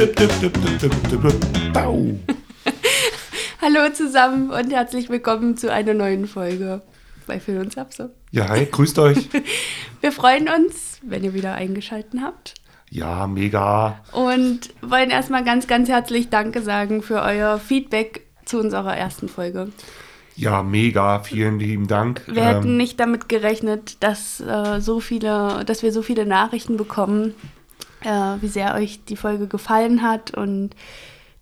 Hallo zusammen und herzlich willkommen zu einer neuen Folge bei Phil und Sapse. Ja, hi, grüßt euch. Wir freuen uns, wenn ihr wieder eingeschaltet habt. Ja, mega. Und wollen erstmal ganz, ganz herzlich Danke sagen für euer Feedback zu unserer ersten Folge. Ja, mega. Vielen lieben Dank. Wir hätten nicht damit gerechnet, dass äh, so viele, dass wir so viele Nachrichten bekommen, äh, wie sehr euch die Folge gefallen hat und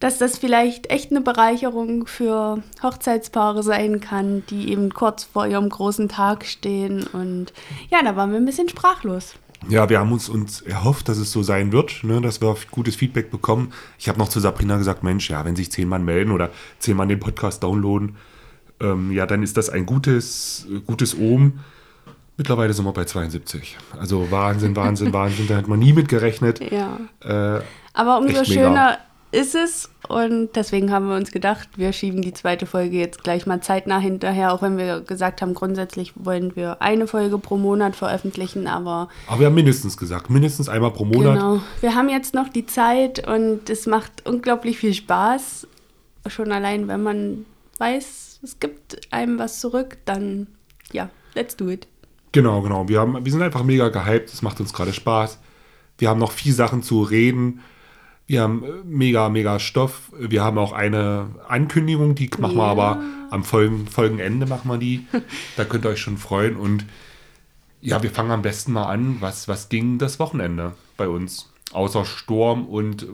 dass das vielleicht echt eine Bereicherung für Hochzeitspaare sein kann, die eben kurz vor ihrem großen Tag stehen. Und ja, da waren wir ein bisschen sprachlos. Ja, wir haben uns, uns erhofft, dass es so sein wird, ne, dass wir gutes Feedback bekommen. Ich habe noch zu Sabrina gesagt, Mensch, ja, wenn sich zehn Mann melden oder zehn Mann den Podcast downloaden, ähm, ja, dann ist das ein gutes, gutes Ohm. Mittlerweile sind wir bei 72. Also Wahnsinn, Wahnsinn, Wahnsinn. Da hat man nie mit gerechnet. Ja. Äh, Aber umso schöner ist es und deswegen haben wir uns gedacht, wir schieben die zweite Folge jetzt gleich mal zeitnah hinterher, auch wenn wir gesagt haben, grundsätzlich wollen wir eine Folge pro Monat veröffentlichen, aber. Aber wir haben mindestens gesagt, mindestens einmal pro Monat. Genau. Wir haben jetzt noch die Zeit und es macht unglaublich viel Spaß. Schon allein, wenn man weiß, es gibt einem was zurück, dann ja, let's do it. Genau, genau. Wir, haben, wir sind einfach mega gehypt, es macht uns gerade Spaß. Wir haben noch viel Sachen zu reden. Wir haben äh, mega, mega Stoff. Wir haben auch eine Ankündigung, die machen ja. wir aber am Folgen, Folgenende machen wir die. da könnt ihr euch schon freuen. Und ja, wir fangen am besten mal an. Was, was ging das Wochenende bei uns? Außer Sturm und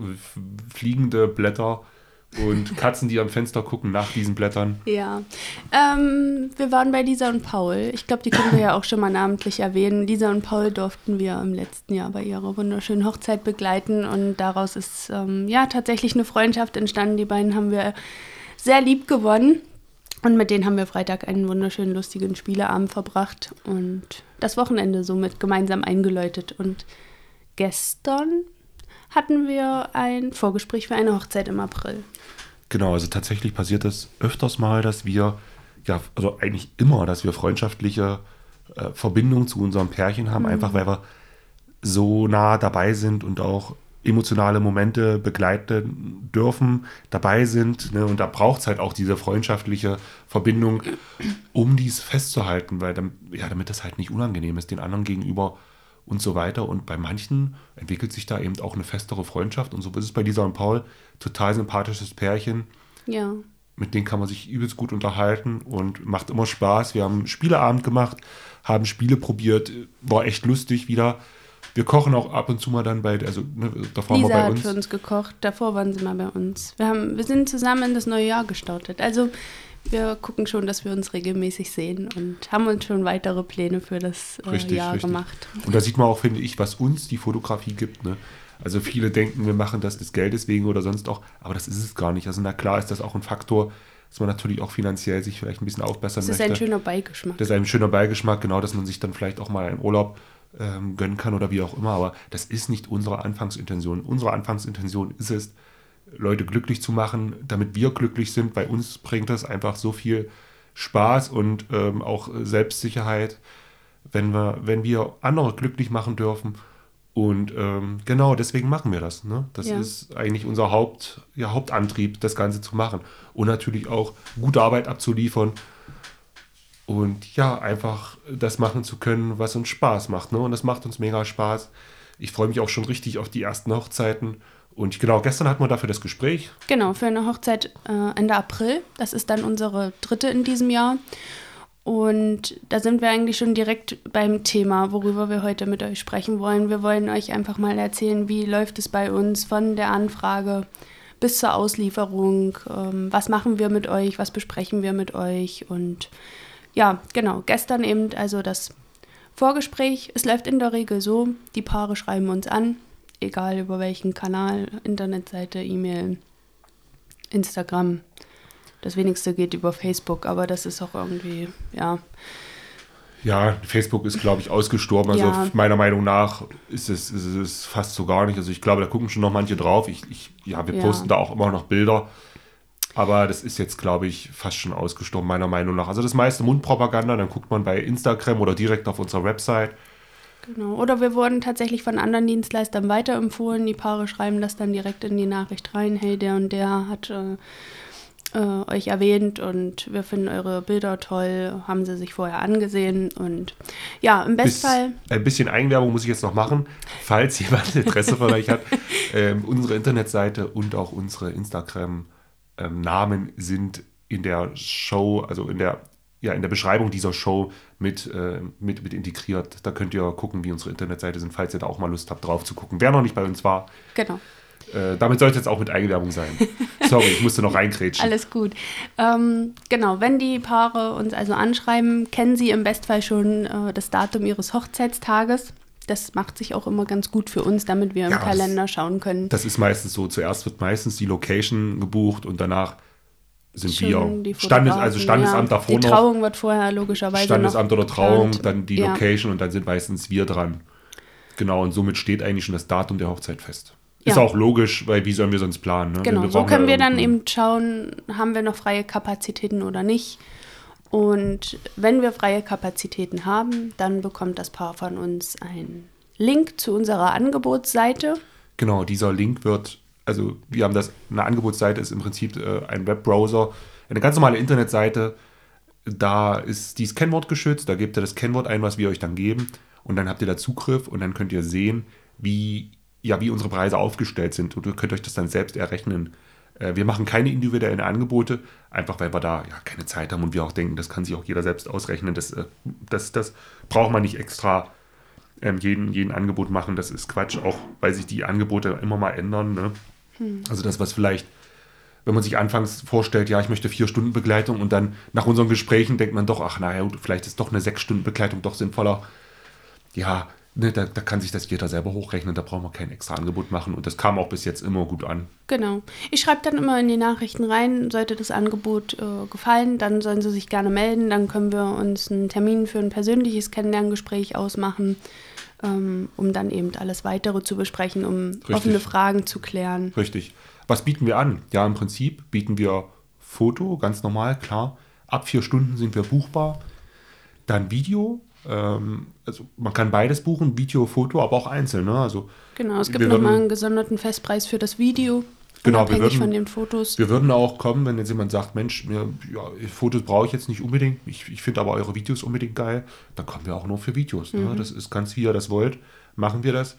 fliegende Blätter und Katzen, die am Fenster gucken nach diesen Blättern. Ja. Ähm, wir waren bei Lisa und Paul. Ich glaube, die können wir ja auch schon mal namentlich erwähnen. Lisa und Paul durften wir im letzten Jahr bei ihrer wunderschönen Hochzeit begleiten und daraus ist ähm, ja tatsächlich eine Freundschaft entstanden. Die beiden haben wir sehr lieb gewonnen. Und mit denen haben wir Freitag einen wunderschönen, lustigen Spieleabend verbracht und das Wochenende somit gemeinsam eingeläutet. Und gestern hatten wir ein Vorgespräch für eine Hochzeit im April. Genau, also tatsächlich passiert es öfters mal, dass wir, ja, also eigentlich immer, dass wir freundschaftliche äh, Verbindungen zu unserem Pärchen haben, mhm. einfach weil wir so nah dabei sind und auch emotionale Momente begleiten dürfen, dabei sind. Ne? Und da braucht es halt auch diese freundschaftliche Verbindung, um dies festzuhalten, weil dann, ja, damit das halt nicht unangenehm ist, den anderen gegenüber und so weiter. Und bei manchen entwickelt sich da eben auch eine festere Freundschaft. Und so ist es bei Lisa und Paul. Total sympathisches Pärchen. Ja. Mit denen kann man sich übelst gut unterhalten und macht immer Spaß. Wir haben Spieleabend gemacht, haben Spiele probiert, war echt lustig wieder. Wir kochen auch ab und zu mal dann bei, also ne, davor Lisa haben wir bei uns. hat für uns gekocht, davor waren sie mal bei uns. Wir, haben, wir sind zusammen in das neue Jahr gestartet. Also wir gucken schon, dass wir uns regelmäßig sehen und haben uns schon weitere Pläne für das äh, richtig, Jahr richtig. gemacht. Und da sieht man auch, finde ich, was uns die Fotografie gibt. Ne? Also viele denken, wir machen das des Geldes wegen oder sonst auch, aber das ist es gar nicht. Also na klar ist das auch ein Faktor, dass man natürlich auch finanziell sich vielleicht ein bisschen aufbessern möchte. Das ist ein schöner Beigeschmack. Das ist ein schöner Beigeschmack, genau, dass man sich dann vielleicht auch mal einen Urlaub ähm, gönnen kann oder wie auch immer. Aber das ist nicht unsere Anfangsintention. Unsere Anfangsintention ist es, Leute glücklich zu machen, damit wir glücklich sind. Bei uns bringt das einfach so viel Spaß und ähm, auch Selbstsicherheit, wenn wir, wenn wir andere glücklich machen dürfen. Und ähm, genau deswegen machen wir das. Ne? Das ja. ist eigentlich unser Haupt, ja, Hauptantrieb, das Ganze zu machen. Und natürlich auch gute Arbeit abzuliefern. Und ja, einfach das machen zu können, was uns Spaß macht. Ne? Und das macht uns mega Spaß. Ich freue mich auch schon richtig auf die ersten Hochzeiten und genau, gestern hatten wir dafür das Gespräch. Genau, für eine Hochzeit äh, Ende April. Das ist dann unsere dritte in diesem Jahr. Und da sind wir eigentlich schon direkt beim Thema, worüber wir heute mit euch sprechen wollen. Wir wollen euch einfach mal erzählen, wie läuft es bei uns von der Anfrage bis zur Auslieferung. Ähm, was machen wir mit euch? Was besprechen wir mit euch? Und ja, genau, gestern eben also das Vorgespräch. Es läuft in der Regel so, die Paare schreiben uns an, egal über welchen Kanal, Internetseite, E-Mail, Instagram. Das wenigste geht über Facebook, aber das ist auch irgendwie, ja. Ja, Facebook ist, glaube ich, ausgestorben. Also ja. meiner Meinung nach ist es, ist es fast so gar nicht. Also ich glaube, da gucken schon noch manche drauf. Ich, ich ja, wir ja. posten da auch immer noch Bilder. Aber das ist jetzt, glaube ich, fast schon ausgestorben, meiner Meinung nach. Also das meiste Mundpropaganda, dann guckt man bei Instagram oder direkt auf unserer Website. Genau. Oder wir wurden tatsächlich von anderen Dienstleistern weiterempfohlen. Die Paare schreiben das dann direkt in die Nachricht rein. Hey, der und der hat äh, äh, euch erwähnt und wir finden eure Bilder toll, haben sie sich vorher angesehen und ja, im Bestfall. Ein bisschen Eigenwerbung muss ich jetzt noch machen, falls jemand Interesse von euch hat. Ähm, unsere Internetseite und auch unsere Instagram-Namen ähm, sind in der Show, also in der ja, in der Beschreibung dieser Show mit, äh, mit, mit integriert. Da könnt ihr gucken, wie unsere Internetseite sind, falls ihr da auch mal Lust habt, drauf zu gucken. Wer noch nicht bei uns war. Genau. Äh, damit soll es jetzt auch mit Eigenwerbung sein. Sorry, ich musste noch reinkrätschen. Alles gut. Ähm, genau, wenn die Paare uns also anschreiben, kennen sie im Bestfall schon äh, das Datum ihres Hochzeitstages. Das macht sich auch immer ganz gut für uns, damit wir im ja, Kalender schauen können. Das ist meistens so. Zuerst wird meistens die Location gebucht und danach sind Schon wir Standes, also Standesamt ja, davor noch. Die Trauung wird vorher logischerweise Standesamt oder Trauung, dann die ja. Location und dann sind meistens wir dran. Genau, und somit steht eigentlich schon das Datum der Hochzeit fest. Ist ja. auch logisch, weil wie sollen wir sonst planen? Ne? Genau, so können wir dann eben schauen, haben wir noch freie Kapazitäten oder nicht. Und wenn wir freie Kapazitäten haben, dann bekommt das Paar von uns einen Link zu unserer Angebotsseite. Genau, dieser Link wird, also wir haben das, eine Angebotsseite ist im Prinzip äh, ein Webbrowser, eine ganz normale Internetseite. Da ist die Kennwort geschützt, da gebt ihr das Kennwort ein, was wir euch dann geben. Und dann habt ihr da Zugriff und dann könnt ihr sehen, wie ja, wie unsere Preise aufgestellt sind. Und ihr könnt euch das dann selbst errechnen. Äh, wir machen keine individuellen Angebote, einfach weil wir da ja keine Zeit haben und wir auch denken, das kann sich auch jeder selbst ausrechnen. Das, äh, das, das braucht man nicht extra ähm, jeden, jeden Angebot machen. Das ist Quatsch, auch weil sich die Angebote immer mal ändern. Ne? Hm. Also das, was vielleicht, wenn man sich anfangs vorstellt, ja, ich möchte vier Stunden Begleitung und dann nach unseren Gesprächen denkt man doch, ach naja, vielleicht ist doch eine sechs Stunden Begleitung doch sinnvoller. Ja, Ne, da, da, kann sich das jeder selber hochrechnen, da brauchen wir kein extra Angebot machen und das kam auch bis jetzt immer gut an. Genau. Ich schreibe dann immer in die Nachrichten rein, sollte das Angebot äh, gefallen, dann sollen sie sich gerne melden, dann können wir uns einen Termin für ein persönliches Kennenlerngespräch ausmachen, ähm, um dann eben alles weitere zu besprechen, um Richtig. offene Fragen zu klären. Richtig. Was bieten wir an? Ja, im Prinzip bieten wir Foto, ganz normal, klar. Ab vier Stunden sind wir buchbar. Dann Video, ähm, also man kann beides buchen, Video, Foto, aber auch einzeln. Ne? Also genau, es gibt nochmal einen gesonderten Festpreis für das Video. Genau, wir würden, von den Fotos. Wir würden auch kommen, wenn jetzt jemand sagt, Mensch, mir, ja, Fotos brauche ich jetzt nicht unbedingt, ich, ich finde aber eure Videos unbedingt geil, dann kommen wir auch nur für Videos. Ne? Mhm. Das ist ganz, wie ihr das wollt, machen wir das.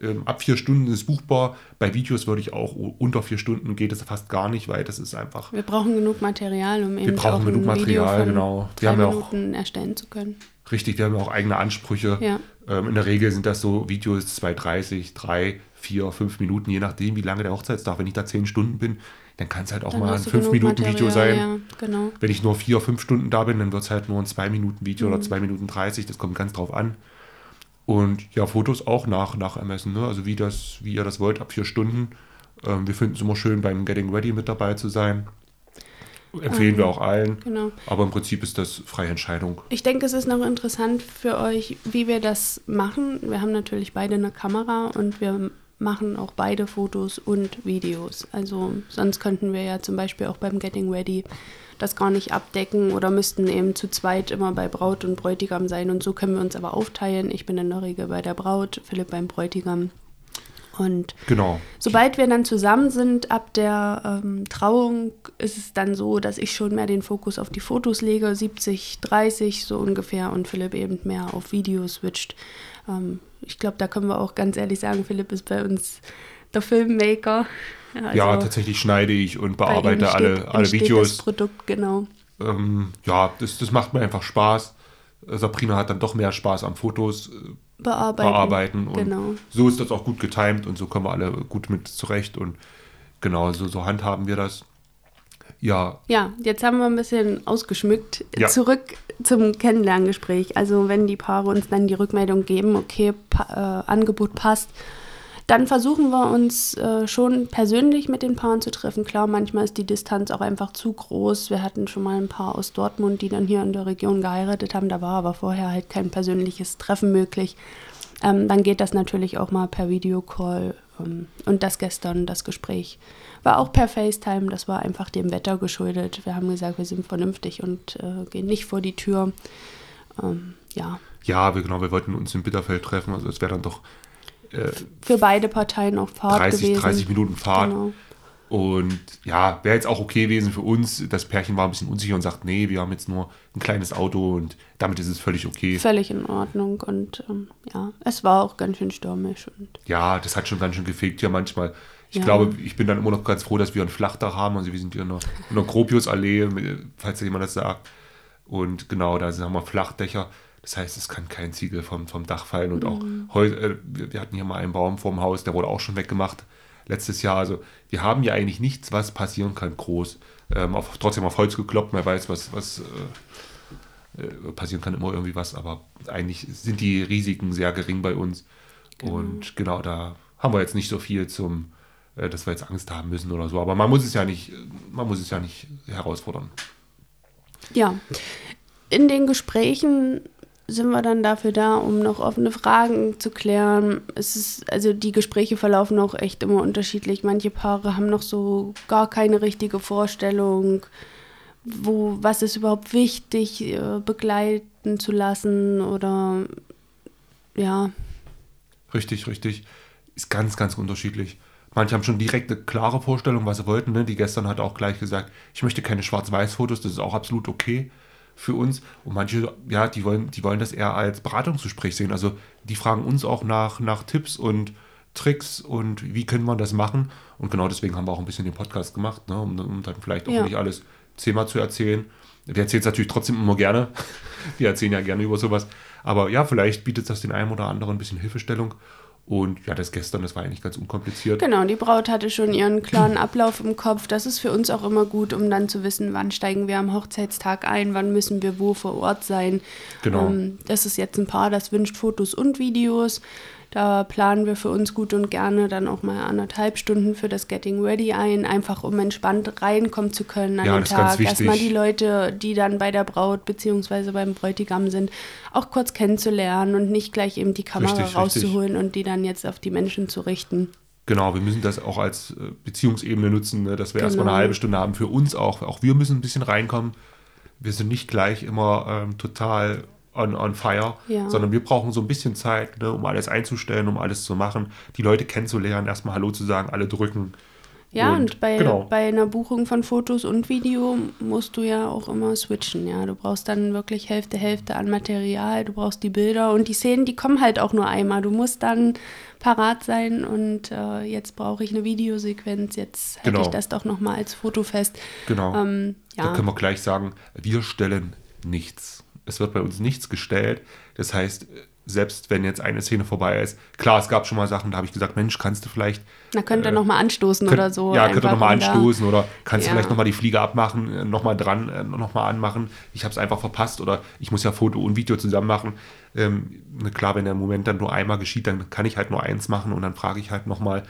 Ähm, ab vier Stunden ist es buchbar. Bei Videos würde ich auch unter vier Stunden geht es fast gar nicht, weil das ist einfach. Wir brauchen genug Material, um eben wir brauchen auch genug ein Material, Video genau. Wir haben ja auch erstellen zu können. Richtig, wir haben ja auch eigene Ansprüche. Ja. Ähm, in der Regel sind das so Videos 2,30, 3, 4, 5 Minuten, je nachdem, wie lange der Hochzeitstag. Wenn ich da 10 Stunden bin, dann kann es halt auch dann mal ein 5 Minuten Material, Video sein. Ja, genau. Wenn ich nur 4, 5 Stunden da bin, dann wird es halt nur ein 2 Minuten Video mhm. oder 2 Minuten 30. Das kommt ganz drauf an. Und ja, Fotos auch nach, nach Ermessen. Ne? Also wie, das, wie ihr das wollt, ab 4 Stunden. Ähm, wir finden es immer schön, beim Getting Ready mit dabei zu sein. Empfehlen ähm, wir auch allen. Genau. Aber im Prinzip ist das freie Entscheidung. Ich denke, es ist noch interessant für euch, wie wir das machen. Wir haben natürlich beide eine Kamera und wir machen auch beide Fotos und Videos. Also sonst könnten wir ja zum Beispiel auch beim Getting Ready das gar nicht abdecken oder müssten eben zu zweit immer bei Braut und Bräutigam sein. Und so können wir uns aber aufteilen. Ich bin in der Regel bei der Braut, Philipp beim Bräutigam. Und genau. sobald wir dann zusammen sind, ab der ähm, Trauung, ist es dann so, dass ich schon mehr den Fokus auf die Fotos lege, 70, 30 so ungefähr, und Philipp eben mehr auf Videos switcht. Ähm, ich glaube, da können wir auch ganz ehrlich sagen, Philipp ist bei uns der Filmmaker. Also ja, tatsächlich schneide ich und bearbeite alle, alle Videos. Das Produkt, genau. Ähm, ja, das, das macht mir einfach Spaß. Sabrina hat dann doch mehr Spaß am Fotos äh, bearbeiten. bearbeiten. Und genau. so ist das auch gut getimt und so kommen wir alle gut mit zurecht. Und genau, so, so handhaben wir das. Ja. Ja, jetzt haben wir ein bisschen ausgeschmückt. Ja. Zurück zum Kennenlerngespräch. Also wenn die Paare uns dann die Rückmeldung geben, okay, pa äh, Angebot passt, dann versuchen wir uns äh, schon persönlich mit den Paaren zu treffen. Klar, manchmal ist die Distanz auch einfach zu groß. Wir hatten schon mal ein paar aus Dortmund, die dann hier in der Region geheiratet haben. Da war aber vorher halt kein persönliches Treffen möglich. Ähm, dann geht das natürlich auch mal per Videocall. Ähm, und das gestern, das Gespräch, war auch per FaceTime. Das war einfach dem Wetter geschuldet. Wir haben gesagt, wir sind vernünftig und äh, gehen nicht vor die Tür. Ähm, ja. Ja, wir, genau, wir wollten uns in Bitterfeld treffen, also es wäre dann doch äh, für beide Parteien auch Fahrt 30, gewesen. 30 Minuten Fahrt. Genau. Und ja, wäre jetzt auch okay gewesen für uns. Das Pärchen war ein bisschen unsicher und sagt, nee, wir haben jetzt nur ein kleines Auto und damit ist es völlig okay. Völlig in Ordnung und ähm, ja, es war auch ganz schön stürmisch. Und ja, das hat schon ganz schön gefegt ja manchmal. Ich ja. glaube, ich bin dann immer noch ganz froh, dass wir ein Flachdach haben. Also wir sind hier in der, in der Gropiusallee, falls jemand das sagt. Und genau, da haben wir Flachdächer. Das heißt, es kann kein Ziegel vom, vom Dach fallen. Und auch mhm. heute, äh, wir hatten hier mal einen Baum vorm Haus, der wurde auch schon weggemacht letztes Jahr. Also wir haben ja eigentlich nichts, was passieren kann, groß. Ähm, auf, trotzdem auf Holz gekloppt, man weiß, was, was äh, äh, passieren kann, immer irgendwie was, aber eigentlich sind die Risiken sehr gering bei uns. Genau. Und genau, da haben wir jetzt nicht so viel zum, äh, dass wir jetzt Angst haben müssen oder so. Aber man muss es ja nicht, man muss es ja nicht herausfordern. Ja. In den Gesprächen sind wir dann dafür da, um noch offene Fragen zu klären. Es ist, also die Gespräche verlaufen auch echt immer unterschiedlich. Manche Paare haben noch so gar keine richtige Vorstellung, wo, was ist überhaupt wichtig, äh, begleiten zu lassen oder ja. Richtig, richtig. Ist ganz, ganz unterschiedlich. Manche haben schon direkt eine klare Vorstellung, was sie wollten. Ne? Die gestern hat auch gleich gesagt, ich möchte keine Schwarz-Weiß-Fotos, das ist auch absolut okay für uns. Und manche, ja, die wollen, die wollen das eher als Beratungsgespräch sehen. Also die fragen uns auch nach, nach Tipps und Tricks und wie können wir das machen. Und genau deswegen haben wir auch ein bisschen den Podcast gemacht, ne, um, um dann vielleicht auch ja. nicht alles zehnmal zu erzählen. Wir erzählen es natürlich trotzdem immer gerne. Wir erzählen ja gerne über sowas. Aber ja, vielleicht bietet das den einen oder anderen ein bisschen Hilfestellung. Und ja, das gestern, das war eigentlich ganz unkompliziert. Genau, die Braut hatte schon ihren klaren Ablauf im Kopf. Das ist für uns auch immer gut, um dann zu wissen, wann steigen wir am Hochzeitstag ein, wann müssen wir wo vor Ort sein. Genau. Ähm, das ist jetzt ein Paar, das wünscht Fotos und Videos. Da planen wir für uns gut und gerne dann auch mal anderthalb Stunden für das Getting Ready ein, einfach um entspannt reinkommen zu können an ja, den Tag. Erstmal die Leute, die dann bei der Braut bzw. beim Bräutigam sind, auch kurz kennenzulernen und nicht gleich eben die Kamera richtig, rauszuholen richtig. und die dann jetzt auf die Menschen zu richten. Genau, wir müssen das auch als äh, Beziehungsebene nutzen, ne, dass wir genau. erstmal eine halbe Stunde haben für uns auch. Auch wir müssen ein bisschen reinkommen. Wir sind nicht gleich immer ähm, total on, on fire, ja. sondern wir brauchen so ein bisschen Zeit, ne, um alles einzustellen, um alles zu machen, die Leute kennenzulernen, erstmal Hallo zu sagen, alle drücken. Ja, und, und bei, genau. bei einer Buchung von Fotos und Video musst du ja auch immer switchen, ja. Du brauchst dann wirklich Hälfte, Hälfte an Material, du brauchst die Bilder und die Szenen, die kommen halt auch nur einmal. Du musst dann parat sein und äh, jetzt brauche ich eine Videosequenz, jetzt hätte genau. ich das doch nochmal als Foto fest. Genau. Ähm, ja. Da können wir gleich sagen, wir stellen nichts es wird bei uns nichts gestellt. Das heißt, selbst wenn jetzt eine Szene vorbei ist, klar, es gab schon mal Sachen, da habe ich gesagt, Mensch, kannst du vielleicht. Na, könnt ihr äh, nochmal anstoßen könnt, oder so. Ja, könnt ihr nochmal anstoßen oder kannst ja. du vielleicht nochmal die Fliege abmachen, äh, nochmal dran, äh, nochmal anmachen. Ich habe es einfach verpasst oder ich muss ja Foto und Video zusammen machen. Ähm, klar, wenn der Moment dann nur einmal geschieht, dann kann ich halt nur eins machen und dann frage ich halt nochmal.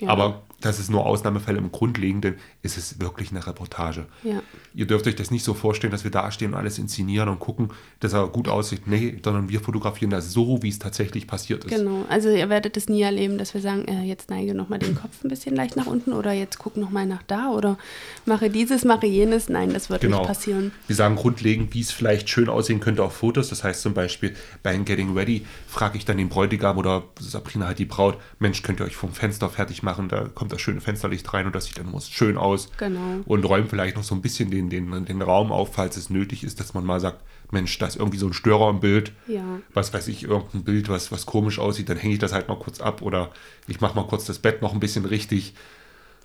Ja. Aber das ist nur Ausnahmefälle im Grundlegenden, ist es wirklich eine Reportage. Ja. Ihr dürft euch das nicht so vorstellen, dass wir da stehen und alles inszenieren und gucken, dass er gut aussieht. Nee, sondern wir fotografieren das so, wie es tatsächlich passiert ist. Genau, also ihr werdet es nie erleben, dass wir sagen, äh, jetzt neige nochmal den Kopf ein bisschen leicht nach unten oder jetzt guck nochmal nach da oder mache dieses, mache jenes. Nein, das wird genau. nicht passieren. Wir sagen grundlegend, wie es vielleicht schön aussehen könnte auf Fotos. Das heißt zum Beispiel bei Getting Ready frage ich dann den Bräutigam oder Sabrina halt die Braut, Mensch, könnt ihr euch vom Fenster fertig machen, da kommt das schöne Fensterlicht rein und das sieht dann immer schön aus. Genau. Und räumt vielleicht noch so ein bisschen den, den, den Raum auf, falls es nötig ist, dass man mal sagt, Mensch, da ist irgendwie so ein Störer im Bild. Ja. Was weiß ich, irgendein Bild, was, was komisch aussieht, dann hänge ich das halt mal kurz ab oder ich mache mal kurz das Bett noch ein bisschen richtig.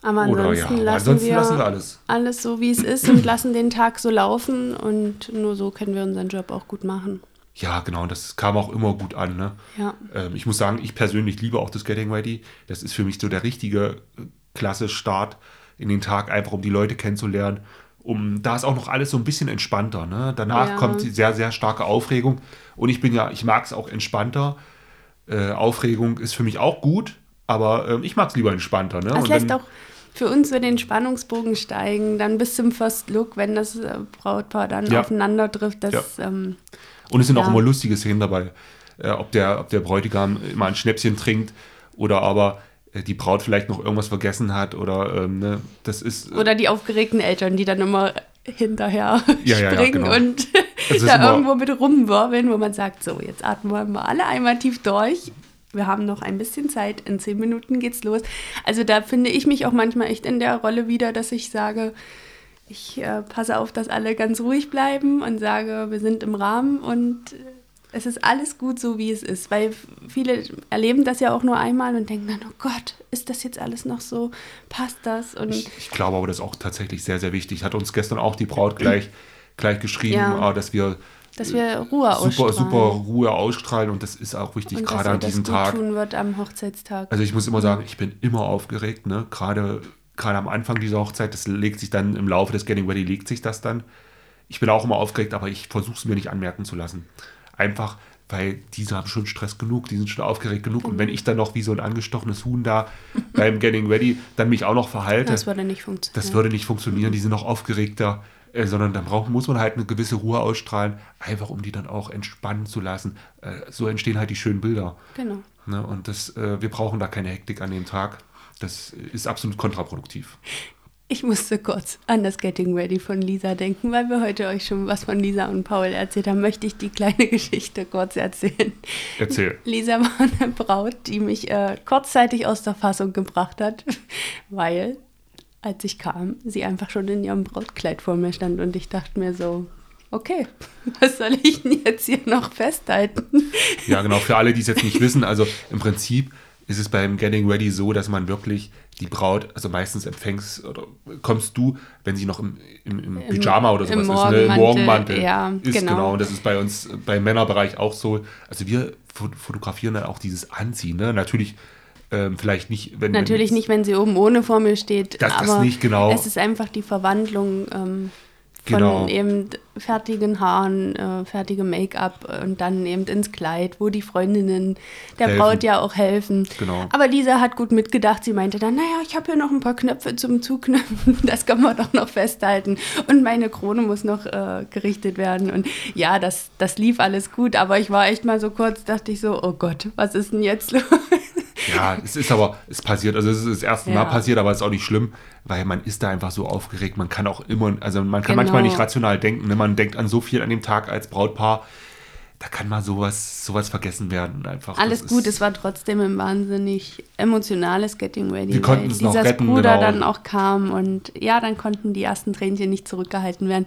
Aber ansonsten, Oder, ja, lassen, ansonsten wir lassen, wir alles. Alles so, wie es ist und lassen den Tag so laufen und nur so können wir unseren Job auch gut machen. Ja, genau, das kam auch immer gut an. Ne? Ja. Ähm, ich muss sagen, ich persönlich liebe auch das Getting Ready. Das ist für mich so der richtige äh, klasse Start in den Tag, einfach um die Leute kennenzulernen. Um, da ist auch noch alles so ein bisschen entspannter. Ne? Danach ja. kommt sehr, sehr starke Aufregung. Und ich bin ja, ich mag es auch entspannter. Äh, Aufregung ist für mich auch gut, aber äh, ich mag es lieber entspannter. Ne? Das lässt auch für uns so den Spannungsbogen steigen, dann bis zum First Look, wenn das äh, Brautpaar dann ja. aufeinander trifft. Das, ja. ähm, und es sind ja. auch immer lustige Szenen dabei. Äh, ob, der, ob der Bräutigam immer ein Schnäpschen trinkt oder aber äh, die Braut vielleicht noch irgendwas vergessen hat oder ähm, ne, das ist. Äh, oder die aufgeregten Eltern, die dann immer hinterher ja, springen ja, genau. und Also da irgendwo mit rumwirbeln, wo man sagt, so, jetzt atmen wir mal alle einmal tief durch. Wir haben noch ein bisschen Zeit, in zehn Minuten geht's los. Also da finde ich mich auch manchmal echt in der Rolle wieder, dass ich sage, ich äh, passe auf, dass alle ganz ruhig bleiben und sage, wir sind im Rahmen und äh, es ist alles gut so, wie es ist. Weil viele erleben das ja auch nur einmal und denken dann, oh Gott, ist das jetzt alles noch so? Passt das? Und ich, ich glaube aber, das ist auch tatsächlich sehr, sehr wichtig. Hat uns gestern auch die Braut gleich, gleich geschrieben, Ja. äh, dass wir dass wir Ruhe super, ausstrahlen. super Ruhe ausstrahlen und das ist auch wichtig, und gerade an diesem Tag. tun wird am Hochzeitstag. Also ich muss immer sagen, ich bin immer aufgeregt, ne? Gerade, gerade am Anfang dieser Hochzeit, das legt sich dann im Laufe des Getting Ready, legt sich das dann. Ich bin auch immer aufgeregt, aber ich versuche es mir nicht anmerken zu lassen. Einfach, weil diese haben schon Stress genug, die sind schon aufgeregt genug. Und wenn ich dann noch wie so ein angestochenes Huhn da beim Getting Ready dann mich auch noch verhalte, das würde nicht funktionieren. das würde nicht funktionieren, die sind noch aufgeregter, äh, sondern dann braucht, muss man halt eine gewisse Ruhe ausstrahlen, einfach um die dann auch entspannen zu lassen. Äh, so entstehen halt die schönen Bilder. Genau. Ne? Und das, äh, wir brauchen da keine Hektik an dem Tag. Das ist absolut kontraproduktiv. Ich musste kurz an das Getting Ready von Lisa denken, weil wir heute euch schon was von Lisa und Paul erzählt haben, möchte ich die kleine Geschichte kurz erzählen. Erzähl. Lisa war eine Braut, die mich äh, kurzzeitig aus der Fassung gebracht hat, weil, als ich kam, sie einfach schon in ihrem Brautkleid vor mir stand und ich dachte mir so, okay, was soll ich denn jetzt hier noch festhalten? Ja, genau. Für alle, die es jetzt nicht wissen, also im Prinzip ist es beim Getting Ready so, dass man wirklich die Braut, also meistens empfängst oder kommst du, wenn sie noch im, im, im Pyjama oder im sowas ist, ne? Im Morgenmantel, ja, ist. genau. Genau. Und das ist bei uns beim Männerbereich auch so. Also wir fo- fotografieren dann auch dieses Anziehen. Ne? Natürlich ähm, vielleicht nicht, wenn Natürlich wenn, nicht, wenn sie oben ohne vor mir steht, Das- das aber nicht, genau. es ist einfach die Verwandlung ähm, von Genau. eben fertigen Haaren, äh, fertigem Make-up und dann eben ins Kleid, wo die Freundinnen der Helfen. Braut ja auch helfen. Genau. Aber Lisa hat gut mitgedacht. Sie meinte dann, naja, ich habe hier noch ein paar Knöpfe zum Zuknöpfen, das kann man doch noch festhalten. Und meine Krone muss noch äh, gerichtet werden. Und ja, das, das lief alles gut, aber ich war echt mal so kurz, dachte ich so, oh Gott, was ist denn jetzt los? Ja, es ist aber, es passiert, also es ist das erste Ja. Mal passiert, aber es ist auch nicht schlimm, weil man ist da einfach so aufgeregt. Man kann auch immer, also man kann Genau. manchmal nicht rational denken. Ne? Man denkt an so viel an dem Tag als Brautpaar. Da kann mal sowas, sowas vergessen werden. Einfach. Alles Das gut, ist- es war trotzdem ein wahnsinnig emotionales Getting Ready. Wir konnten es noch retten, Bruder genau. dann auch kam und ja, dann konnten die ersten Tränchen nicht zurückgehalten werden.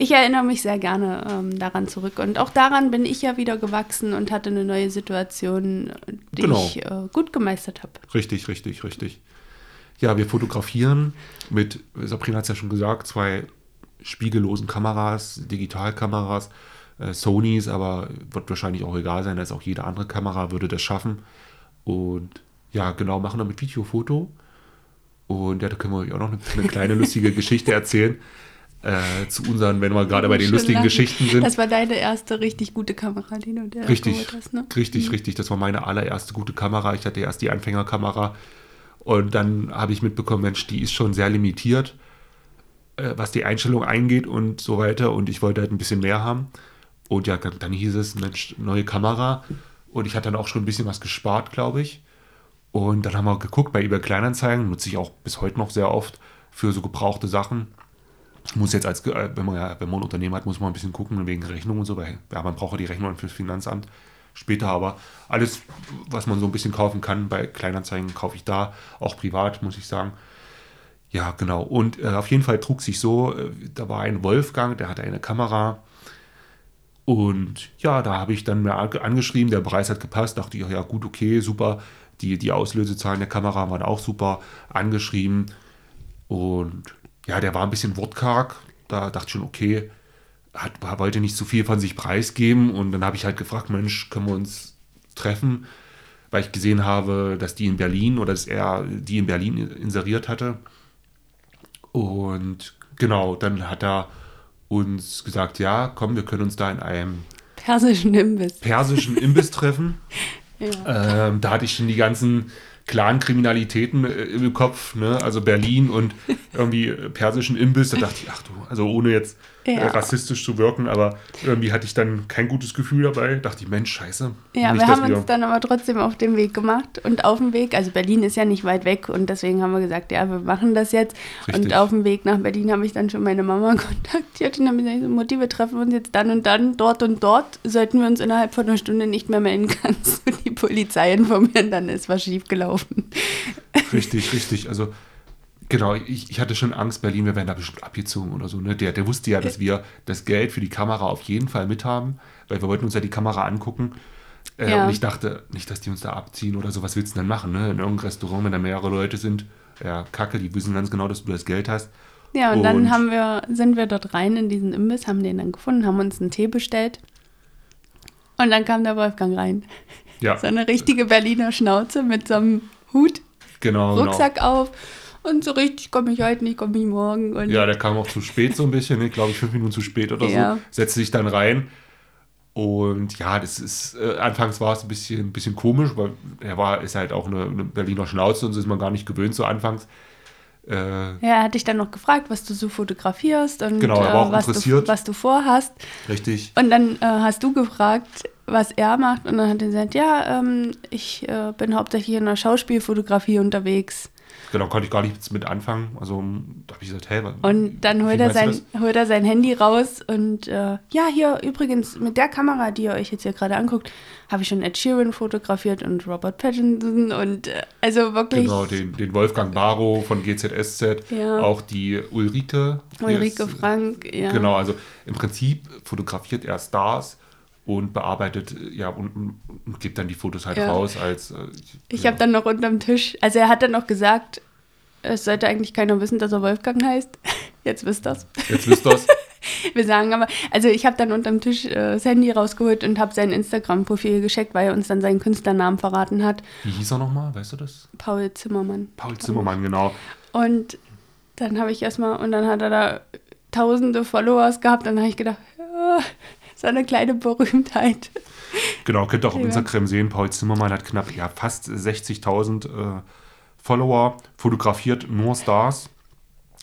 Ich erinnere mich sehr gerne ähm, daran zurück und auch daran bin ich ja wieder gewachsen und hatte eine neue Situation, die Genau. ich äh, gut gemeistert habe. Richtig, richtig, richtig. Ja, wir fotografieren mit, Sabrina hat es ja schon gesagt, zwei spiegellosen Kameras, Digitalkameras, äh, Sonys, aber wird wahrscheinlich auch egal sein, als auch jede andere Kamera würde das schaffen. Und ja, genau, machen damit Video, Foto. Und ja, da können wir euch auch noch eine, eine kleine lustige Geschichte erzählen. Äh, zu unseren, wenn wir gerade bei den lustigen lachen. Geschichten sind. Das war deine erste richtig gute Kamera, die du dir Richtig, hast, ne? richtig, richtig. Das war meine allererste gute Kamera. Ich hatte erst die Anfängerkamera und dann habe ich mitbekommen, Mensch, die ist schon sehr limitiert, äh, was die Einstellung eingeht und so weiter. Und ich wollte halt ein bisschen mehr haben. Und ja, dann, dann hieß es, Mensch, neue Kamera. Und ich hatte dann auch schon ein bisschen was gespart, glaube ich. Und dann haben wir geguckt bei eBay Kleinanzeigen, nutze ich auch bis heute noch sehr oft für so gebrauchte Sachen. Muss jetzt als, äh, wenn man ja, wenn man ein Unternehmen hat, muss man ein bisschen gucken wegen Rechnung und so, weil ja, man braucht ja die Rechnung fürs Finanzamt. Später aber alles, was man so ein bisschen kaufen kann, bei Kleinanzeigen kaufe ich da, auch privat, muss ich sagen. Ja, genau. Und äh, auf jeden Fall trug sich so, äh, da war ein Wolfgang, der hatte eine Kamera. Und ja, da habe ich dann mir ange- angeschrieben, der Preis hat gepasst, dachte ich, ja gut, okay, super. Die, die Auslösezahlen der Kamera waren auch super angeschrieben. Und ja, der war ein bisschen wortkarg. Da dachte ich schon, okay, hat, wollte nicht zu viel von sich preisgeben. Und dann habe ich halt gefragt, Mensch, können wir uns treffen? Weil ich gesehen habe, dass die in Berlin oder dass er die in Berlin inseriert hatte. Und genau, dann hat er uns gesagt, ja, komm, wir können uns da in einem Persischen Imbiss. persischen Imbiss treffen. Ja. Ähm, da hatte ich schon die ganzen, Clan-Kriminalitäten äh, im Kopf, ne? also Berlin und irgendwie persischen Imbiss. Da dachte ich, ach du, also ohne jetzt Ja. rassistisch zu wirken, aber irgendwie hatte ich dann kein gutes Gefühl dabei. Dachte ich, Mensch, scheiße. Ja, wir haben uns dann aber trotzdem auf den Weg gemacht und auf dem Weg, also Berlin ist ja nicht weit weg und deswegen haben wir gesagt, ja, wir machen das jetzt. Richtig. Und auf dem Weg nach Berlin habe ich dann schon meine Mama kontaktiert und habe gesagt, Mutti, wir treffen uns jetzt dann und dann, dort und dort. Sollten wir uns innerhalb von einer Stunde nicht mehr melden, kannst du die Polizei informieren, dann ist was schiefgelaufen. Richtig, richtig. Also genau, ich, ich hatte schon Angst, Berlin, wir werden da bestimmt abgezogen oder so. Ne? Der, der wusste ja, dass wir das Geld für die Kamera auf jeden Fall mithaben, weil wir wollten uns ja die Kamera angucken. Äh, Ja. Und ich dachte, nicht, dass die uns da abziehen oder so. Was willst du denn machen? Ne? In irgendeinem Restaurant, wenn da mehrere Leute sind, ja, kacke, die wissen ganz genau, dass du das Geld hast. Ja, und, Und- dann haben wir, sind wir dort rein in diesen Imbiss, haben den dann gefunden, haben uns einen Tee bestellt. Und dann kam der Wolfgang rein. Ja, So eine richtige Berliner Schnauze mit so einem Hut, genau. Rucksack auf. Und so richtig komme ich heute nicht, komme ich morgen. Und. Ja, der kam auch zu spät so ein bisschen, ne? glaube ich, fünf Minuten zu spät oder Ja. so. Setzte sich dann rein. Und ja, das ist, äh, anfangs war es ein bisschen, ein bisschen komisch, weil er war, ist halt auch eine, eine Berliner Schnauze und so ist man gar nicht gewöhnt so anfangs. Äh, Ja, er hat dich dann noch gefragt, was du so fotografierst und Genau, war auch was, du, was du vorhast. richtig. Und dann äh, hast du gefragt, was er macht. Und dann hat er gesagt, ja, ähm, ich äh, bin hauptsächlich in der Schauspielfotografie unterwegs. Genau, konnte ich gar nichts mit anfangen. Also da habe ich gesagt, hey, was- Und dann holt er, sein, holt er sein Handy raus und äh, ja, hier übrigens mit der Kamera, die ihr euch jetzt hier gerade anguckt, habe ich schon Ed Sheeran fotografiert und Robert Pattinson und äh, also wirklich Genau, den, den Wolfgang Barrow von GZSZ, Ja. auch die Ulrike. Ulrike ist- Frank, ja. Genau, also im Prinzip fotografiert er Stars und bearbeitet, äh, ja, und, und, und gibt dann die Fotos halt Ja. raus als. Äh, Ich ja. habe dann noch unterm Tisch, also er hat dann noch gesagt, es sollte eigentlich keiner wissen, dass er Wolfgang heißt. Jetzt wisst ihr's. Jetzt wisst ihr's. Wir sagen aber, also ich habe dann unterm Tisch äh, das Handy rausgeholt und habe sein Instagram-Profil gescheckt, weil er uns dann seinen Künstlernamen verraten hat. Wie hieß er nochmal? Weißt du das? Paul Zimmermann. Paul Zimmermann, genau. Und dann habe ich erstmal, und dann hat er da tausende Followers gehabt. Dann habe ich gedacht, ja, so eine kleine Berühmtheit. Genau, könnt ihr auch auf. Instagram sehen. Paul Zimmermann hat knapp, ja, fast 60.000 äh, Follower, fotografiert nur Stars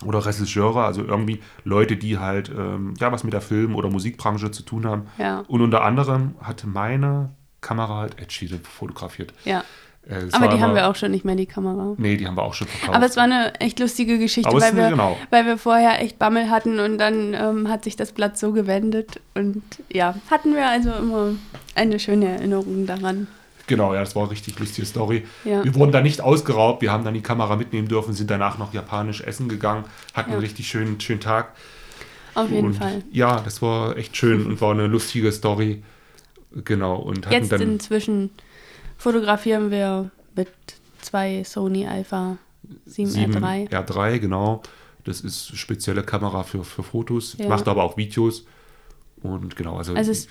oder Regisseure, also irgendwie Leute, die halt, ähm, ja, was mit der Film- oder Musikbranche zu tun haben. Ja. Und unter anderem hat meine Kamera halt Ed Sheeran fotografiert. Ja. Äh, Aber die haben immer- wir auch schon nicht mehr, die Kamera. Nee, die haben wir auch schon verkauft. Aber es war eine echt lustige Geschichte, weil wir, genau. weil wir vorher echt Bammel hatten und dann ähm, hat sich das Blatt so gewendet. Und ja, hatten wir also immer eine schöne Erinnerung daran. Genau, ja, das war eine richtig lustige Story. Ja. Wir wurden da nicht ausgeraubt, wir haben dann die Kamera mitnehmen dürfen, sind danach noch japanisch essen gegangen, hatten Ja. einen richtig schönen, schönen Tag. Auf jeden und Fall. Ja, das war echt schön und war eine lustige Story. Genau, und hatten Jetzt dann inzwischen fotografieren wir mit zwei Sony Alpha 7R3. R3, genau. Das ist spezielle Kamera für, für Fotos, Ja. macht aber auch Videos. Und genau, also, Also es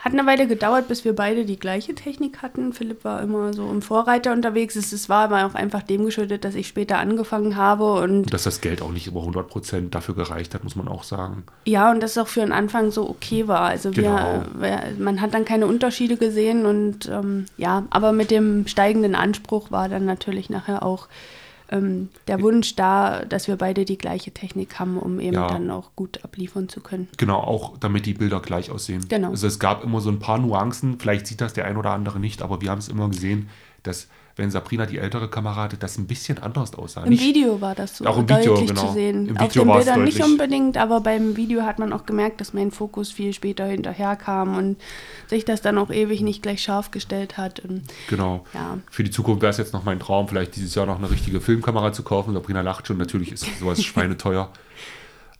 hat eine Weile gedauert, bis wir beide die gleiche Technik hatten. Philipp war immer so im Vorreiter unterwegs. Es, es war aber auch einfach dem geschuldet, dass ich später angefangen habe. Und dass das Geld auch nicht über 100% dafür gereicht hat, muss man auch sagen. ja, und das auch für den Anfang so okay war. Also wir, Genau. wir, man hat dann keine Unterschiede gesehen. Und ähm, ja, aber mit dem steigenden Anspruch war dann natürlich nachher auch ähm, der Wunsch da, dass wir beide die gleiche Technik haben, um eben Ja. dann auch gut abliefern zu können. Genau, auch damit die Bilder gleich aussehen. Genau. Also es gab immer so ein paar Nuancen, vielleicht sieht das der ein oder andere nicht, aber wir haben es immer gesehen, dass wenn Sabrina die ältere Kamera hatte, das ein bisschen anders aussah. Im Nicht- Video war das so Auch im Video, deutlich genau. zu sehen. Im Auf Video den war es Bildern nicht deutlich. unbedingt, aber beim Video hat man auch gemerkt, dass mein Fokus viel später hinterher kam und sich das dann auch ewig nicht gleich scharf gestellt hat. Und Genau. Ja. Für die Zukunft wäre es jetzt noch mein Traum, vielleicht dieses Jahr noch eine richtige Filmkamera zu kaufen. Sabrina lacht schon, natürlich ist sowas schweineteuer.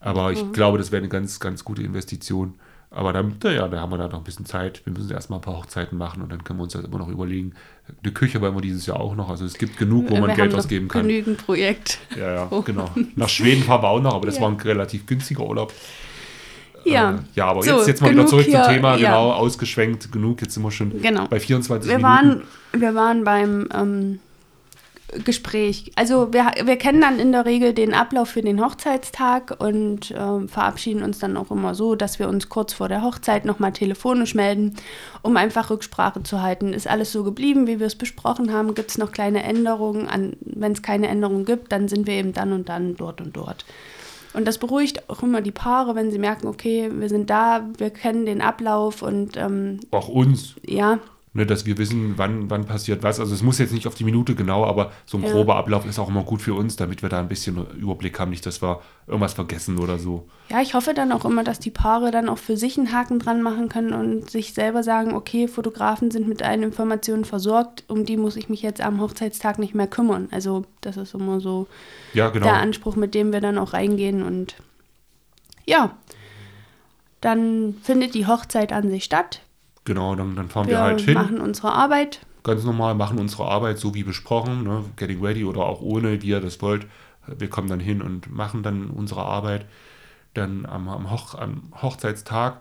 Aber ich glaube, das wäre eine ganz, ganz gute Investition. Aber dann, naja, da haben wir dann noch ein bisschen Zeit. Wir müssen erstmal ein paar Hochzeiten machen und dann können wir uns das immer noch überlegen. Die Küche wollen wir dieses Jahr auch noch. Also es gibt genug, wo wir man Geld ausgeben kann. Genügend Projekt. Ja, ja, Oh. genau. Nach Schweden fahren wir auch noch, aber das Ja. war ein relativ günstiger Urlaub. Ja. Äh, ja, aber So, jetzt, jetzt mal wieder zurück zum hier, Thema, ja. genau, ausgeschwenkt, genug, jetzt sind wir schon Genau. bei 24 Wir Minuten. waren, wir waren beim ähm, Gespräch. Also wir, wir kennen dann in der Regel den Ablauf für den Hochzeitstag und äh, verabschieden uns dann auch immer so, dass wir uns kurz vor der Hochzeit nochmal telefonisch melden, um einfach Rücksprache zu halten. Ist alles so geblieben, wie wir es besprochen haben? Gibt es noch kleine Änderungen? Wenn es keine Änderungen gibt, dann sind wir eben dann und dann dort und dort. Und das beruhigt auch immer die Paare, wenn sie merken, okay, wir sind da, wir kennen den Ablauf und ähm, auch uns. Ja, ne, dass wir wissen, wann, wann passiert was. Also es muss jetzt nicht auf die Minute genau, aber so ein Ja. grober Ablauf ist auch immer gut für uns, damit wir da ein bisschen Überblick haben, nicht, dass wir irgendwas vergessen oder so. Ja, ich hoffe dann auch immer, dass die Paare dann auch für sich einen Haken dran machen können und sich selber sagen, okay, Fotografen sind mit allen Informationen versorgt, um die muss ich mich jetzt am Hochzeitstag nicht mehr kümmern. Also das ist immer so Ja, genau. der Anspruch, mit dem wir dann auch reingehen und ja, dann findet die Hochzeit an sich statt. Genau, dann, dann fahren wir, Wir halt hin, machen unsere Arbeit. ganz normal, machen unsere Arbeit so wie besprochen, ne, getting ready oder auch ohne, wie ihr das wollt. Wir kommen dann hin und machen dann unsere Arbeit. Dann am, am, Hoch, am Hochzeitstag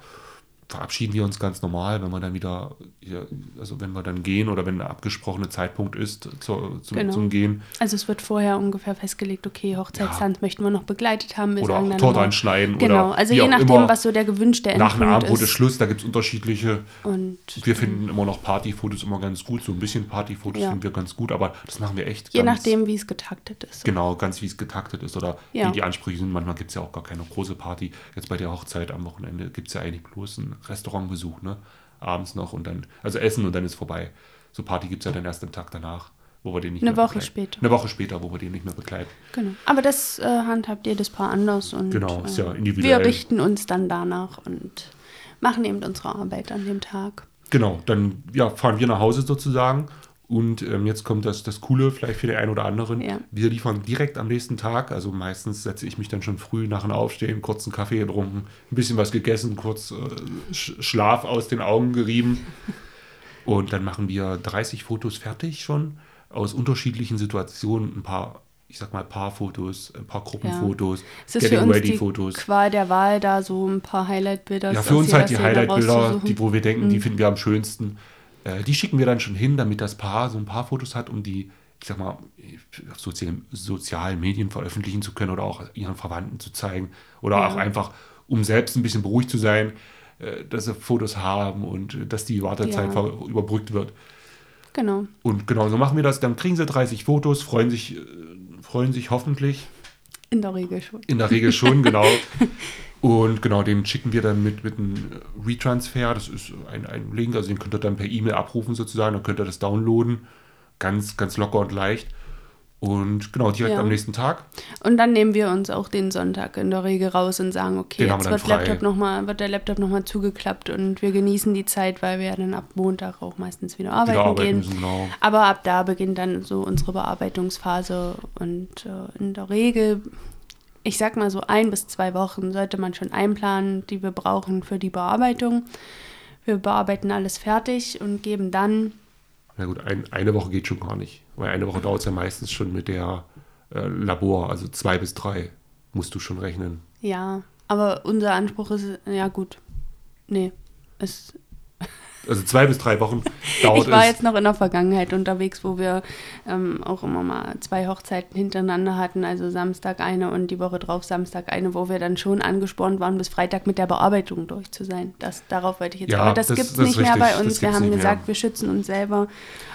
verabschieden wir uns ganz normal, wenn wir dann wieder, ja, also wenn wir dann gehen oder wenn der abgesprochene Zeitpunkt ist zur, zum, Genau. zum Gehen. Also es wird vorher ungefähr festgelegt, okay, Hochzeitstanz möchten wir noch begleitet haben. Wir Oder Torte immer- anschneiden Genau, oder also je nachdem, immer. was so der gewünschte Nach dem Endpunkt Abendbrot ist ist. Schluss, da gibt es unterschiedliche. Und Wir finden immer noch Partyfotos immer ganz gut. So ein bisschen Partyfotos Ja. finden wir ganz gut, aber das machen wir echt je ganz, nachdem, wie es getaktet ist. Genau, ganz wie es getaktet ist oder Ja. wie die Ansprüche sind. Manchmal gibt es ja auch gar keine große Party. Jetzt bei der Hochzeit am Wochenende gibt es ja eigentlich bloß einen Restaurantbesuch, ne? Abends noch und dann, also Essen und dann ist vorbei. So Party gibt es ja dann erst am Tag danach, wo wir den nicht Eine mehr Woche begleiten. später. Eine Woche später, wo wir den nicht mehr begleiten. Genau. Aber das äh, handhabt jedes Paar anders und Genau, ist ja äh, individuell. wir richten uns dann danach und machen eben unsere Arbeit an dem Tag. Genau, dann ja, fahren wir nach Hause sozusagen. Und ähm, jetzt kommt das, das Coole vielleicht für den einen oder anderen. Ja. Wir liefern direkt am nächsten Tag. Also meistens setze ich mich dann schon früh nach dem Aufstehen, kurz einen Kaffee getrunken, ein bisschen was gegessen, kurz äh, Sch Schlaf aus den Augen gerieben. Und dann machen wir 30 Fotos fertig schon aus unterschiedlichen Situationen. Ein paar, ich sag mal, Paarfotos, ein paar Gruppenfotos, für uns die Fotos. Qual der Wahl, da so ein paar Highlight-Bilder Ja, für uns halt die Highlight-Bilder, die, wo wir denken, Mhm. die finden wir am schönsten. Äh, die schicken wir dann schon hin, damit das Paar so ein paar Fotos hat, um die, ich sag mal, auf sozialen, sozialen Medien veröffentlichen zu können oder auch ihren Verwandten zu zeigen. Oder Ja. auch einfach, um selbst ein bisschen beruhigt zu sein, äh, dass sie Fotos haben und äh, dass die Wartezeit Ja. überbrückt wird. Genau. Und genau so machen wir das. Dann kriegen sie 30 Fotos, freuen sich, freuen sich hoffentlich. In der Regel schon. In der Regel schon, genau. Und genau, den schicken wir dann mit, mit einem Retransfer. Das ist ein, ein Link, also den könnt ihr dann per E-Mail abrufen sozusagen. Dann könnt ihr das downloaden. Ganz, ganz locker und leicht. Und genau, direkt Ja. am nächsten Tag. Und dann nehmen wir uns auch den Sonntag in der Regel raus und sagen, okay, Den jetzt wir wird. Laptop noch mal, wird der Laptop nochmal zugeklappt und wir genießen die Zeit, weil wir ja dann ab Montag auch meistens wieder arbeiten, Wieder arbeiten gehen. müssen, genau. Aber ab da beginnt dann so unsere Bearbeitungsphase und äh, in der Regel, ich sag mal so ein bis zwei Wochen sollte man schon einplanen, die wir brauchen für die Bearbeitung. Wir bearbeiten alles fertig und geben dann, Na gut, ein, eine Woche geht schon gar nicht. Weil eine Woche dauert es ja meistens schon mit der äh, Labor. Also zwei bis drei musst du schon rechnen. ja, aber unser Anspruch ist, ja gut, nee, es Also zwei bis drei Wochen dauert Ich war es. jetzt noch in der Vergangenheit unterwegs, wo wir ähm, auch immer mal zwei Hochzeiten hintereinander hatten, also Samstag eine und die Woche drauf Samstag eine, wo wir dann schon angespornt waren, bis Freitag mit der Bearbeitung durch zu sein. Das, darauf wollte ich jetzt. Ja, Aber das, das- gibt es nicht mehr richtig, bei uns. Wir haben gesagt, mehr. wir schützen uns selber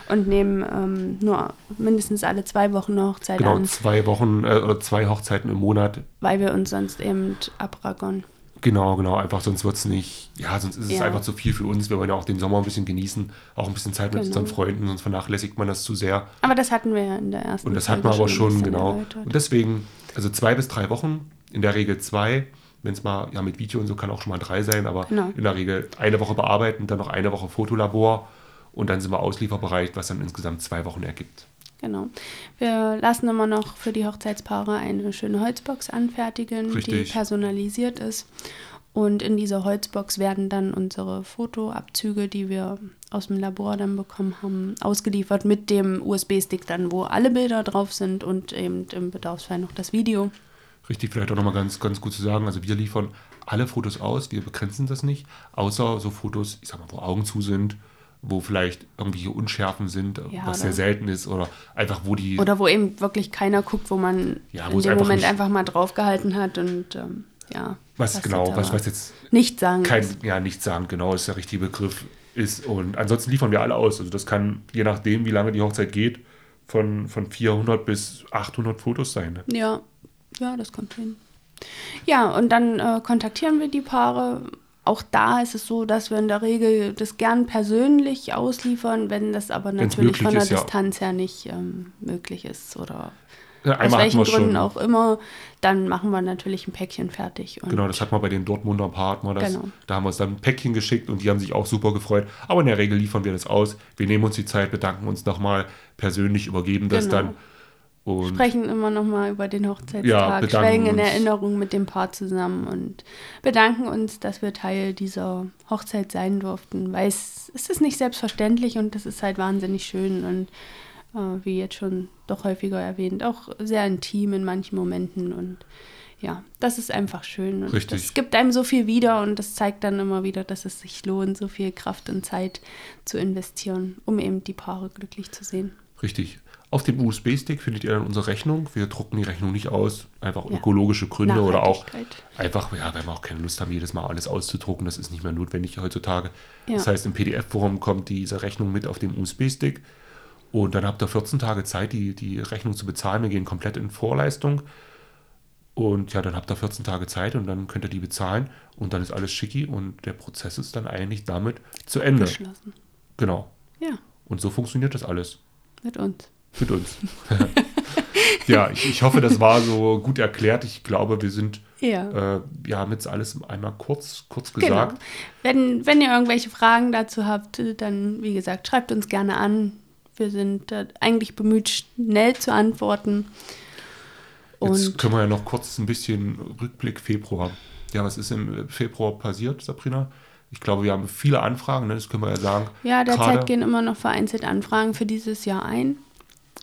und nehmen ähm, nur mindestens alle zwei Wochen eine Hochzeit Genau, an, zwei Wochen äh, oder zwei Hochzeiten im Monat. weil wir uns sonst eben abraggern. Genau, genau. Einfach sonst wird es nicht, ja, sonst ist es Ja. einfach zu viel für uns. Wir wollen ja auch den Sommer ein bisschen genießen, auch ein bisschen Zeit mit Genau. unseren Freunden, sonst vernachlässigt man das zu sehr. Aber das hatten wir ja in der ersten Und das Folge hat man aber schon, genau. erläutert. Und deswegen, also zwei bis drei Wochen, in der Regel zwei. Wenn es mal, ja, mit Video und so kann auch schon mal drei sein, aber Genau. in der Regel eine Woche bearbeiten, dann noch eine Woche Fotolabor und dann sind wir auslieferbereit, was dann insgesamt zwei Wochen ergibt. Genau. Wir lassen immer noch für die Hochzeitspaare eine schöne Holzbox anfertigen, die Richtig. personalisiert ist. Und in dieser Holzbox werden dann unsere Fotoabzüge, die wir aus dem Labor dann bekommen haben, ausgeliefert mit dem USB-Stick dann, wo alle Bilder drauf sind und eben im Bedarfsfall noch das Video. Richtig, vielleicht auch nochmal ganz, ganz gut zu sagen. Also wir liefern alle Fotos aus, wir begrenzen das nicht, außer so Fotos, ich sag mal, wo Augen zu sind wo vielleicht irgendwelche Unschärfen sind, Ja, was sehr selten ist, oder einfach wo die. Oder wo eben wirklich keiner guckt, wo man Ja, wo in dem einfach Moment einfach mal draufgehalten hat und ähm, ja. was genau, was, was jetzt Nicht sagen. kein, ist. ja, nicht sagen, genau ist der richtige Begriff ist. Und ansonsten liefern wir alle aus. Also das kann, je nachdem, wie lange die Hochzeit geht, von, von 400 bis 800 Fotos sein. Ne? Ja, ja, das kommt hin. Ja, und dann äh, kontaktieren wir die Paare. Auch da ist es so, dass wir in der Regel das gern persönlich ausliefern, wenn das aber natürlich von der ist, ja. Distanz her nicht ähm, möglich ist oder Ja, aus welchen Gründen schon. auch immer, dann machen wir natürlich ein Päckchen fertig. Genau, das hat man bei den Dortmunder Partner. Das, Genau. Da haben wir uns dann ein Päckchen geschickt und die haben sich auch super gefreut. Aber in der Regel liefern wir das aus. Wir nehmen uns die Zeit, bedanken uns nochmal persönlich, übergeben das Genau. dann. Und sprechen immer noch mal über den Ja, Hochzeitstag, bedanken schwelgen in. Erinnerung mit dem Paar zusammen und bedanken uns, dass wir Teil dieser Hochzeit sein durften, weil es, es ist nicht selbstverständlich und es ist halt wahnsinnig schön und äh, wie jetzt schon doch häufiger erwähnt, auch sehr intim in manchen Momenten und ja, das ist einfach schön und Richtig. es gibt einem so viel wieder und das zeigt dann immer wieder, dass es sich lohnt, so viel Kraft und Zeit zu investieren, um eben die Paare glücklich zu sehen. richtig. Auf dem USB-Stick findet ihr dann unsere Rechnung. Wir drucken die Rechnung nicht aus, einfach Ja. ökologische Gründe oder auch einfach, ja, weil wir auch keine Lust haben, jedes Mal alles auszudrucken. Das ist nicht mehr notwendig heutzutage. Ja. Das heißt, im PDF-Form kommt diese Rechnung mit auf dem USB-Stick. Und dann habt ihr 14 Tage Zeit, die, die Rechnung zu bezahlen. Wir gehen komplett in Vorleistung. Und ja, dann habt ihr 14 Tage Zeit und dann könnt ihr die bezahlen. Und dann ist alles schicki und der Prozess ist dann eigentlich damit zu Ende. Geschlossen. Genau. Ja, Und so funktioniert das alles. mit uns. Mit uns. ja, ich, ich hoffe, das war so gut erklärt. Ich glaube, wir sind, Ja. äh, wir haben jetzt alles einmal kurz, kurz Genau. gesagt. Wenn, wenn ihr irgendwelche Fragen dazu habt, dann, wie gesagt, schreibt uns gerne an. Wir sind eigentlich bemüht, schnell zu antworten. Jetzt Und können wir ja noch kurz ein bisschen Rückblick Februar. Ja, was ist im Februar passiert, Sabrina? Ich glaube, wir haben viele Anfragen, ne? das können wir ja sagen. ja, derzeit gehen immer noch vereinzelt Anfragen für dieses Jahr ein.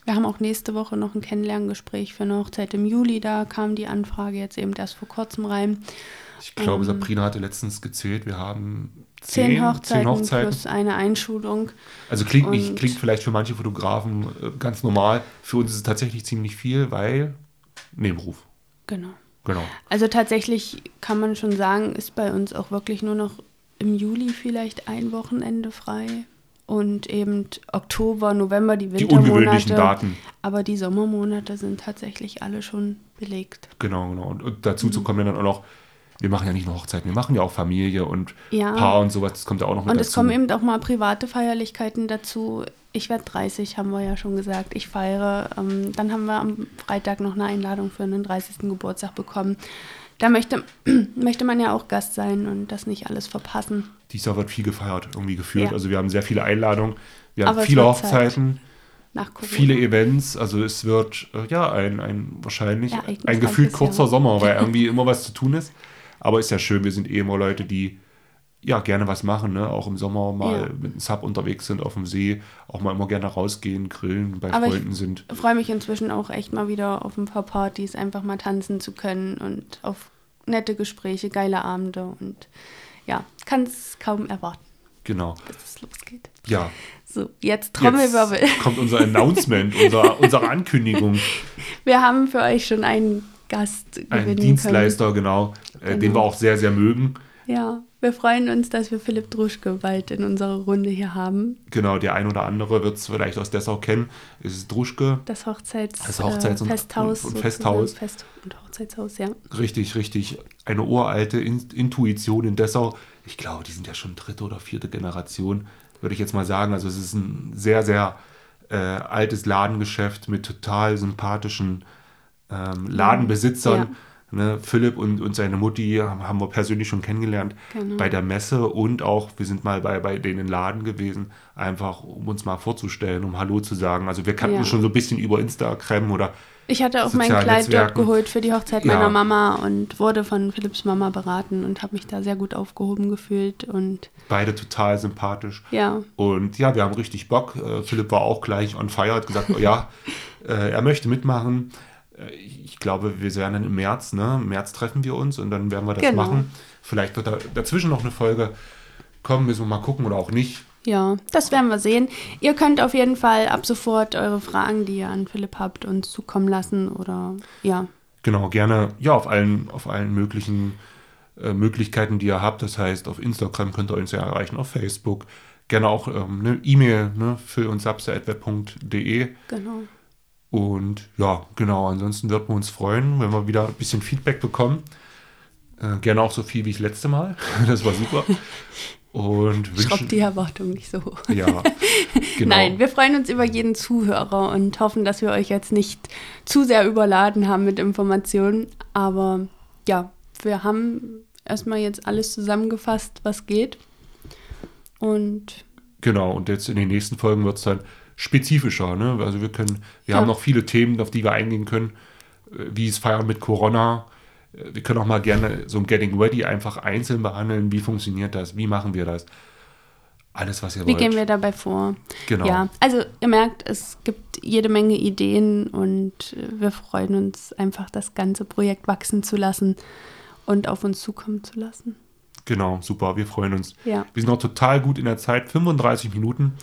Wir haben auch nächste Woche noch ein Kennenlerngespräch für eine Hochzeit im Juli. Da kam die Anfrage jetzt eben erst vor kurzem rein. Ich glaube, ähm, Sabrina hatte letztens gezählt, wir haben Zehn, zehn, Hochzeiten, zehn Hochzeiten. plus eine Einschulung. Also klingt, nicht, klingt vielleicht für manche Fotografen äh, ganz normal. Für uns ist es tatsächlich ziemlich viel, weil Nebenberuf. Genau. Genau. Also tatsächlich kann man schon sagen, ist bei uns auch wirklich nur noch im Juli vielleicht ein Wochenende frei. Und eben Oktober, November, die Die Wintermonate. ungewöhnlichen Daten. Aber die Sommermonate sind tatsächlich alle schon belegt. Genau, genau. Und, und dazu Mhm. zu kommen dann auch noch, wir machen ja nicht nur Hochzeiten, wir machen ja auch Familie und Ja. Paar und sowas, das kommt ja auch noch mit Und dazu. es kommen eben auch mal private Feierlichkeiten dazu. Ich werde 30, haben wir ja schon gesagt. Ich feiere. Ähm, dann haben wir am Freitag noch eine Einladung für einen 30. Geburtstag bekommen. Da möchte, möchte man ja auch Gast sein und das nicht alles verpassen. Dieses Jahr wird viel gefeiert, irgendwie gefühlt. Ja. Also wir haben sehr viele Einladungen, wir haben Aber viele. Hochzeiten, viele Events. Also es wird äh, ja ein, ein wahrscheinlich Ereignisreiches ein gefühlt Jahr. kurzer Sommer, weil irgendwie immer was zu tun ist. Aber ist ja schön, wir sind eh immer Leute, die ja gerne was machen, ne? auch im Sommer mal Ja. mit einem Sub unterwegs sind auf dem See, auch mal immer gerne rausgehen, grillen, bei Aber Freunden sind. Ich freue mich inzwischen auch echt mal wieder auf ein paar Partys, einfach mal tanzen zu können und auf nette Gespräche, geile Abende und ja, kann es kaum erwarten, Genau. bis es losgeht. Ja, So, jetzt Trommelwirbel. Jetzt kommt unser Announcement, unser, unsere Ankündigung. Wir haben für euch schon einen Gast Ein gewinnen Dienstleister, genau, äh, den Genau. wir auch sehr, sehr mögen. Ja, wir freuen uns, dass wir Philipp Druschke bald in unserer Runde hier haben. Genau, der ein oder andere wird es vielleicht aus Dessau kennen. Es ist Druschke. Das Hochzeits, Das Hochzeits- äh, und- Festhaus. und- und. Festhaus. Fest- und Hochzeitshaus, ja. Richtig, richtig. Eine uralte In Intuition in Dessau. Ich glaube, die sind ja schon dritte oder vierte Generation, würde ich jetzt mal sagen. Also es ist ein sehr, sehr äh, altes Ladengeschäft mit total sympathischen ähm, Ladenbesitzern. Ja. Ne, Philipp und, und seine Mutti haben, wir persönlich schon kennengelernt Genau. bei der Messe und auch, wir sind mal bei, bei denen im Laden gewesen, einfach um uns mal vorzustellen, um Hallo zu sagen. Also wir kannten Ja. schon so ein bisschen über Instagram oder Ich hatte auch mein Kleid Netzwerken. dort geholt für die Hochzeit Ja. meiner Mama und wurde von Philipps Mama beraten und habe mich da sehr gut aufgehoben gefühlt. Und beide total sympathisch. ja, Und ja, wir haben richtig Bock. Äh, Philipp war auch gleich on fire, hat gesagt, oh, ja, äh, er möchte mitmachen. Äh, ich glaube, wir werden dann im März, ne? Im März treffen wir uns und dann werden wir das Genau. machen. Vielleicht wird da dazwischen noch eine Folge kommen, müssen wir mal gucken oder auch nicht. Ja, das werden wir sehen. Ihr könnt auf jeden Fall ab sofort eure Fragen, die ihr an Philipp habt, uns zukommen lassen oder ja. Genau, gerne ja auf allen, auf allen möglichen äh, Möglichkeiten, die ihr habt. Das heißt, auf Instagram könnt ihr uns ja erreichen, auf Facebook. Gerne auch ähm, eine E-Mail ne, für uns. Genau. Und ja, genau, ansonsten würden wir uns freuen, wenn wir wieder ein bisschen Feedback bekommen. Äh, gerne auch so viel wie ich letzte Mal. Das war super. Und Schraub wünschen, die Erwartung nicht so hoch. ja, genau. Nein, wir freuen uns über jeden Zuhörer und hoffen, dass wir euch jetzt nicht zu sehr überladen haben mit Informationen. Aber ja, wir haben erstmal jetzt alles zusammengefasst, was geht. Und Genau, und jetzt in den nächsten Folgen wird es dann spezifischer. Ne? Also wir können, wir Ja. haben noch viele Themen, auf die wir eingehen können, äh, wie es Feiern mit Corona. Äh, Wir können auch mal gerne so ein Getting Ready einfach einzeln behandeln. Wie funktioniert das? Wie machen wir das? Alles, was ihr wie wollt. gehen wir dabei vor? Genau. Ja, also ihr merkt, es gibt jede Menge Ideen und äh, wir freuen uns einfach, das ganze Projekt wachsen zu lassen und auf uns zukommen zu lassen. Genau, super. Wir freuen uns. Ja. Wir sind noch total gut in der Zeit, 35 Minuten.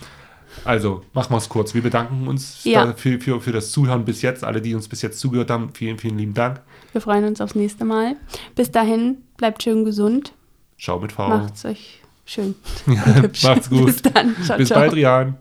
Also, machen wir es kurz. Wir bedanken uns Ja. da für, für, das Zuhören bis jetzt. Alle, die uns bis jetzt zugehört haben, vielen, vielen lieben Dank. Wir freuen uns aufs nächste Mal. Bis dahin, bleibt schön gesund. Ciao mit V. Macht's euch schön. hübsch. Macht's gut. Bis dann. Ciao, bis ciao. bald, Rian.